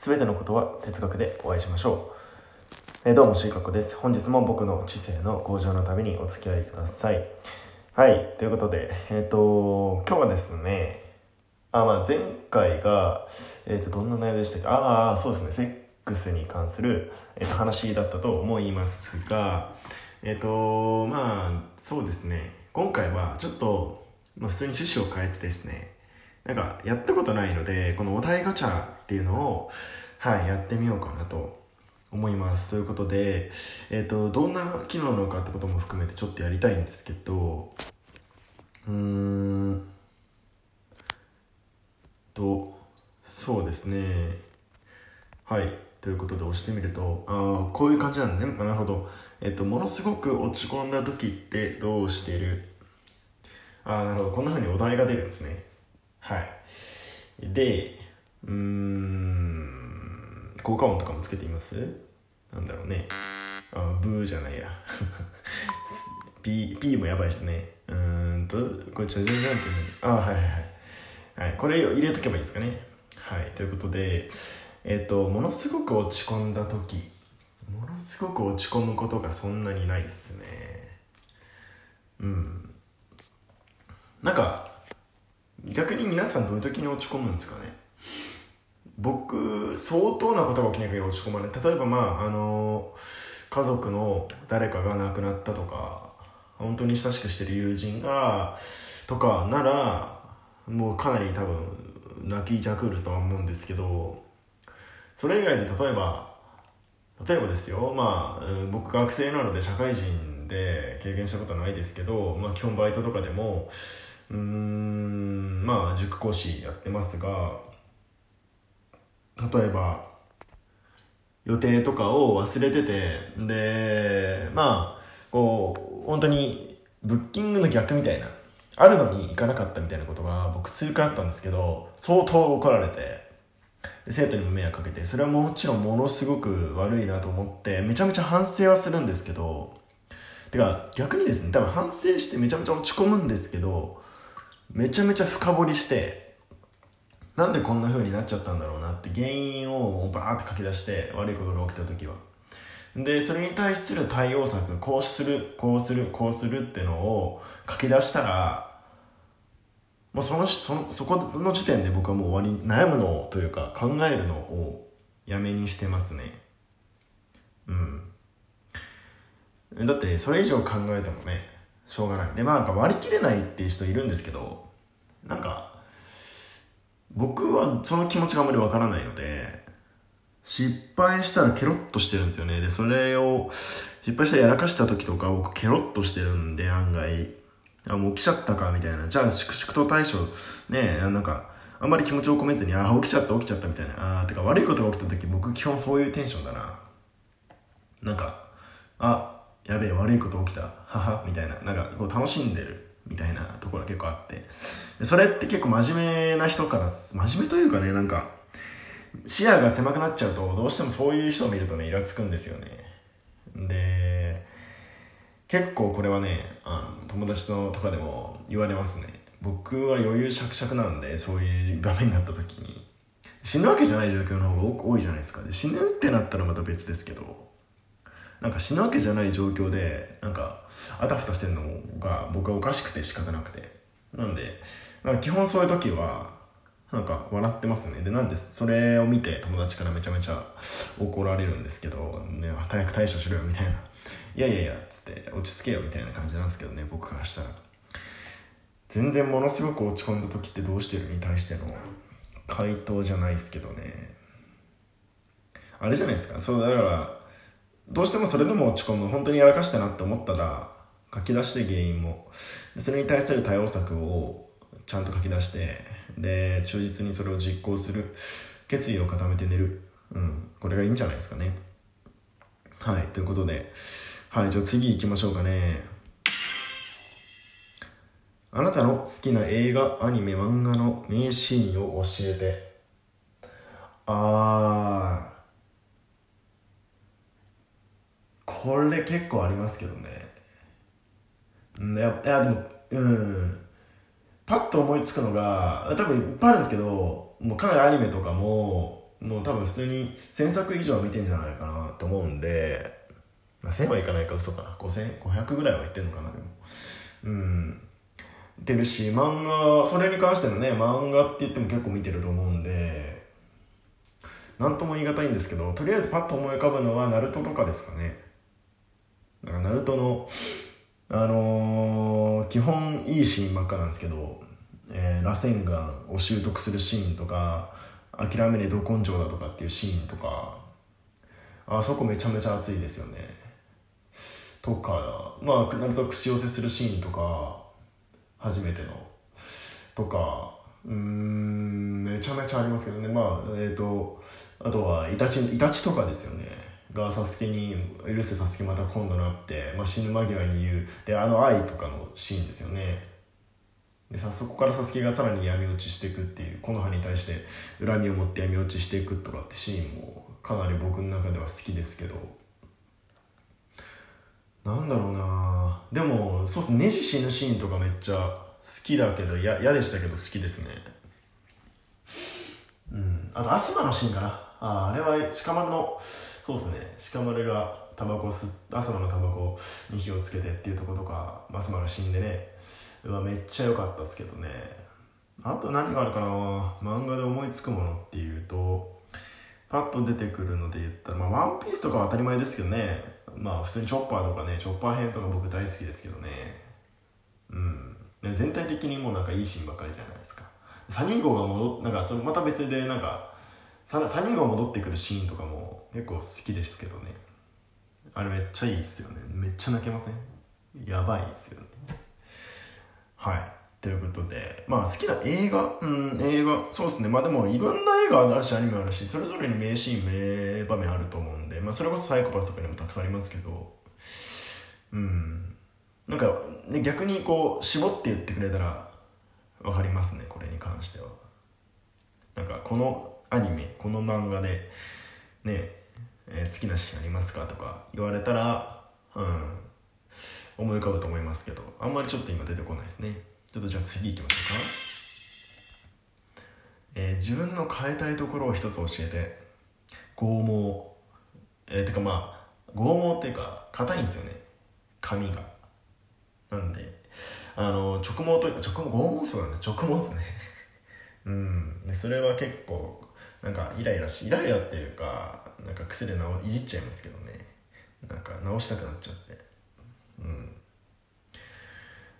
すべてのことは哲学でお会いしましょう。えー、どうも、しいかこです。本日も僕の知性の向上のためにお付き合いください。はい、ということで、えっ、ー、と、今日はですね、あ、まあ前回が、えっ、ー、と、どんな内容でしたっけ？ああ、そうですね、セックスに関する、えー、と話だったと思いますが、えっ、と、まあ、そうですね、今回はちょっと、まあ普通に趣旨を変えてですね、なんかやったことないので、このお題ガチャっていうのを、はい、やってみようかなと思います。ということで、えっ、ー、と、どんな機能なのかってことも含めてちょっとやりたいんですけど、うーんと、そうですね。はい。ということで押してみると、ああ、こういう感じなんだね。なるほど。えっ、ー、と、ものすごく落ち込んだ時ってどうしてる？ああ、なるほど。こんな風にお題が出るんですね。はい。で、うん、効果音とかもつけてみます？なんだろうね。あ、ブーじゃないや。P、P もやばいっすね。うーんと、これ、ちょ、じゃじゃんって、あ、はいはいはい。はい、これを入れとけばいいですかね。はい、ということで、えっ、ー、と、ものすごく落ち込んだ時、ものすごく落ち込むことがそんなにないっすね。うん。なんか、逆に皆さんどういう時に落ち込むんですかね？僕相当なことが起きない限り落ち込まない。例えばまああの家族の誰かが亡くなったとか本当に親しくしてる友人がとかならもうかなり多分泣きじゃくるとは思うんですけどそれ以外で例えば例えばですよまあ僕学生なので社会人で経験したことないですけど、まあ、基本バイトとかでもうん。まあ塾講師やってますが例えば予定とかを忘れててでまあこう本当にブッキングの逆みたいなあるのに行かなかったみたいなことが僕数回あったんですけど相当怒られて生徒にも迷惑かけてそれはもちろんものすごく悪いなと思ってめちゃめちゃ反省はするんですけどてか逆にですね多分反省してめちゃめちゃ落ち込むんですけどめちゃめちゃ深掘りしてなんでこんな風になっちゃったんだろうなって原因をバーって書き出して悪いことが起きた時は。でそれに対する対応策こうするこうするこうするってのを書き出したらもうそのそそこの時点で僕はもう終わり悩むのというか考えるのをやめにしてますね。うん。だってそれ以上考えてもねしょうがないでまあなんか割り切れないっていう人いるんですけどなんか僕はその気持ちがあんまりわからないので失敗したらケロッとしてるんですよね。でそれを失敗したらやらかした時とか僕ケロッとしてるんで案外。あもう起きちゃったかみたいな。じゃあ粛々と対処。ねなんかあんまり気持ちを込めずにああ起きちゃった起きちゃったみたいな。あてか悪いことが起きた時僕基本そういうテンションだな。なんかあやべえ悪いこと起きた。はみたいな。なんかこう楽しんでる。みたいなところが結構あって。それって結構真面目な人から真面目というかねなんか視野が狭くなっちゃうとどうしてもそういう人を見るとねイラつくんですよね。で結構これはねあの友達のとかでも言われますね。僕は余裕しゃくしゃくなんでそういう場面になった時に。死ぬわけじゃない状況の方が多いじゃないですか。で死ぬってなったらまた別ですけど。なんか死ぬわけじゃない状況でなんかあたふたしてるのが僕はおかしくて仕方なくて。なんでなんか基本そういう時はなんか笑ってますね。でなんでそれを見て友達からめちゃめちゃ怒られるんですけど、ね、早く対処しろよみたいな「いやいやいや」つって落ち着けよみたいな感じなんですけどね僕からしたら。全然ものすごく落ち込んだ時ってどうしてるに対しての回答じゃないですけどね。あれじゃないですか。そうだからどうしてもそれでも落ち込む。本当にやらかしたなって思ったら書き出して原因も。それに対する対応策をちゃんと書き出してで忠実にそれを実行する。決意を固めて寝る、うん、これがいいんじゃないですかね。はい。ということで。はい。じゃあ次行きましょうかね。あなたの好きな映画アニメ漫画の名シーンを教えて。ああこれ結構ありますけどね。いや、いやでも、うん。パッと思いつくのが、多分いっぱいあるんですけど、もうかなりアニメとかも、もう多分普通に1000作以上は見てんじゃないかなと思うんで、まあ、1000はいかないか嘘かな5500ぐらいはいってんのかなでもうんてるし漫画それに関してのね漫画って言っても結構見てると思うんで何とも言い難いんですけどとりあえずパッと思い浮かぶのはナルトとかですかねナルトのあのー、基本いいシーンばっかなんですけど、えー、螺旋岩を習得するシーンとか諦めねど根性だとかっていうシーンとかあそこめちゃめちゃ熱いですよね。とかまあナルト口寄せするシーンとか初めての。とかうんめちゃめちゃありますけどね。まあえっ、ー、とあとはイタチイタチとかですよね。がサスケに「許せサスケまた今度なって」まあ、死ぬ間際に言う。であの愛とかのシーンですよね。でさそこからサスケがさらに闇落ちしていくっていうこの葉に対して恨みを持って闇落ちしていくとかってシーンもかなり僕の中では好きですけど。なんだろうな。でもそうっすね。ネジ死ぬシーンとかめっちゃ好きだけど嫌でしたけど好きですね。うん。あとアスマのシーンかな。ああれは鹿丸のそうですね。鹿丸がタバコ吸アスマのタバコに火をつけてっていうとことかアスマが死んでね。うわめっちゃ良かったっすけどね。あと何があるかな。漫画で思いつくものっていうとパッと出てくるので言ったら、まあ、ワンピースとかは当たり前ですけどね。まあ普通にチョッパーとかねチョッパー編とか僕大好きですけどね。うん。全体的にもうなんかいいシーンばっかりじゃないですか。サニー号が戻なんかそれまた別でなんかサニー号戻ってくるシーンとかも結構好きですけどね。あれめっちゃいいっすよね。めっちゃ泣けません？やばいっすよね。はい。ということで、まあ好きな映画、うん、映画、そうですね。まあでもいろんな映画あるし、アニメあるし、それぞれに名シーン、名場面あると思うんで、まあそれこそサイコパスとかにもたくさんありますけど、うん。なんか、ね、逆にこう、絞って言ってくれたらわかりますね、これに関しては。なんか、このアニメ、この漫画で、ね、えー、好きなシーンありますかとか言われたら、うん、思い浮かぶと思いますけど、あんまりちょっと今出てこないですね。ちょっとじゃあ次行きましょうか、えー、自分の変えたいところを一つ教えて。剛毛。えー、てかまあ剛毛っていうか硬いんですよね。髪が。なんであの直毛というか直毛剛毛そうなんで直毛っすね。うん。でそれは結構なんかイライラしイライラっていうかなんか癖で直いじっちゃいますけどね。なんか直したくなっちゃって。うん。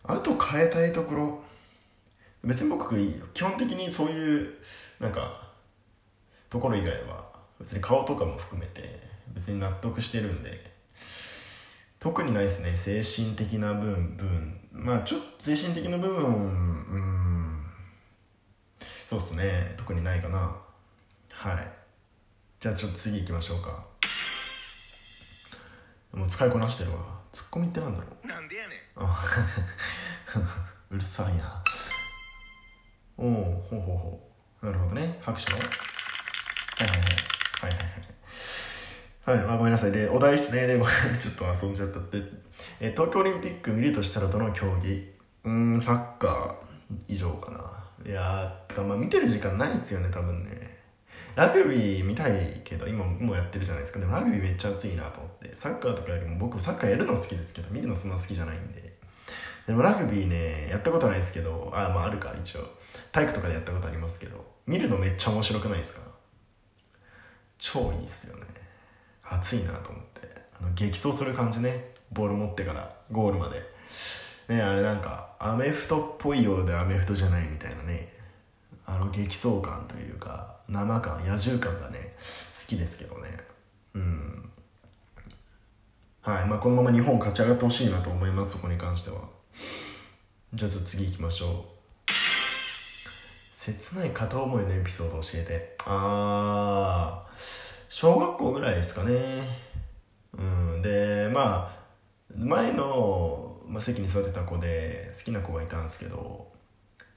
あと変えたいところ。別に僕基本的にそういうなんかところ以外は別に顔とかも含めて別に納得してるんで。特にないですね。精神的な部分。まあちょっと精神的な部分うん。そうっすね。特にないかな。はい。じゃあちょっと次行きましょうか。もう使いこなしてるわ。ツッコミってなんだろう。なんでやねん。うるさいな。おおほうほうほう。なるほどね。拍手のはいはいはい。はいはいはい、まあ、ごめんなさい。でお題ですね。で ちょっと遊んじゃったって、え東京オリンピック見るとしたらどの競技？うんサッカー。以上かな。いやーてかまあ見てる時間ないっすよね多分ねラグビー見たいけど今もうやってるじゃないですか。でもラグビーめっちゃ熱いなと思ってサッカーとかよりも僕サッカーやるの好きですけど見るのそんな好きじゃないんで。でもラグビーねやったことないですけどあまああるか一応。体育とかでやったことありますけど見るのめっちゃ面白くないですか？超いいっすよね。熱いなと思って。あの激走する感じね。ボール持ってからゴールまで。ねあれなんかアメフトっぽいようでアメフトじゃないみたいなね。あの激走感というか生感野獣感がね好きですけどね。うん。はいまあこのまま日本勝ち上がってほしいなと思いますそこに関しては。じゃあ次行きましょう。切ない片思いのエピソード教えて。ああ小学校ぐらいですかね。うん。でまあ前の、まあ、席に座ってた子で好きな子がいたんですけど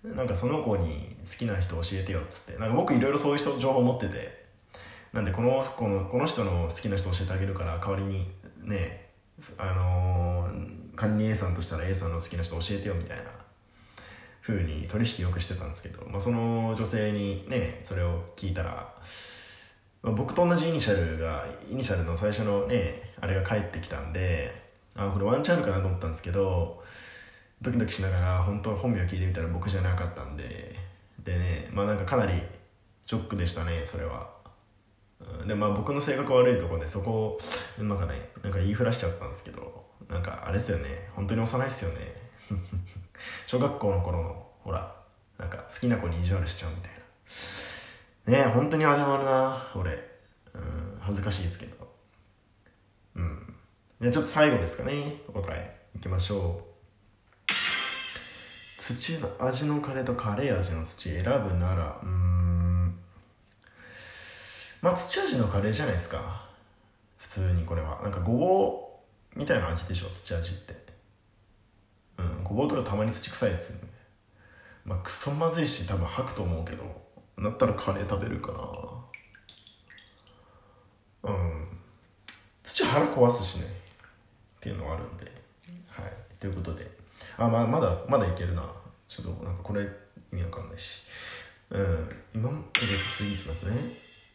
なんかその子に好きな人教えてよっつって。なんか僕いろいろそういう人情報持ってて。なんでこの子のこの人の好きな人教えてあげるから代わりにねあのー、仮に A さんとしたら A さんの好きな人教えてよみたいな。風に取引よくしてたんですけど、まあ、その女性にねそれを聞いたらまあ、僕と同じイニシャルがイニシャルの最初のねあれが返ってきたんであこれワンチャンあるかなと思ったんですけどドキドキしながら本当本名聞いてみたら僕じゃなかったんで。でねまあなんかかなりショックでしたねそれは。でまあ僕の性格悪いとこでそこをなんかねなんか言いふらしちゃったんですけどなんかあれですよね本当に幼いっすよね。小学校の頃のほらなんか好きな子に意地悪しちゃうみたいな。ねえ本当にあれもあるな俺。うん恥ずかしいですけど。うん。じゃちょっと最後ですかねお答え。いきましょう。土の味のカレーとカレー味の土選ぶならうん。まあ土味のカレーじゃないですか。普通にこれは。なんかごぼうみたいな味でしょ土味って。うんごぼうとかたまに土臭いですよね。まあクソまずいし多分吐くと思うけどなったらカレー食べるかな。うん。土腹壊すしね。っていうのはあるんで。はい。ということで。あまあまだまだいけるな。ちょっとなんかこれ意味わかんないし。うん。今じゃ次いきますね。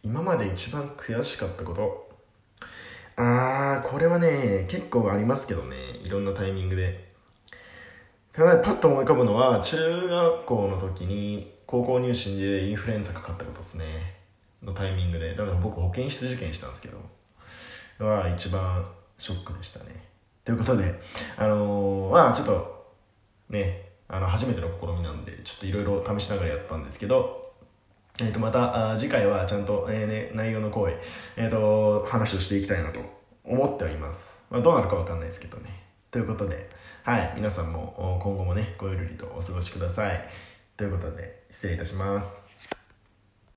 今まで一番悔しかったこと。あーこれはね結構ありますけどね。いろんなタイミングで。ただパッと思い浮かぶのは中学校の時に高校入試でインフルエンザかかったことですね。のタイミングで。だから僕保健室受験したんですけど。は一番ショックでしたね。ということであのー、まあちょっとねあの初めての試みなんでちょっといろいろ試しながらやったんですけどえー、とまた次回はちゃんと、えーね、内容の声、えーと、話をしていきたいなと思っております、まあ、どうなるかわかんないですけどね。ということではい皆さんも今後もねごゆるりとお過ごしください。ということで失礼いたします。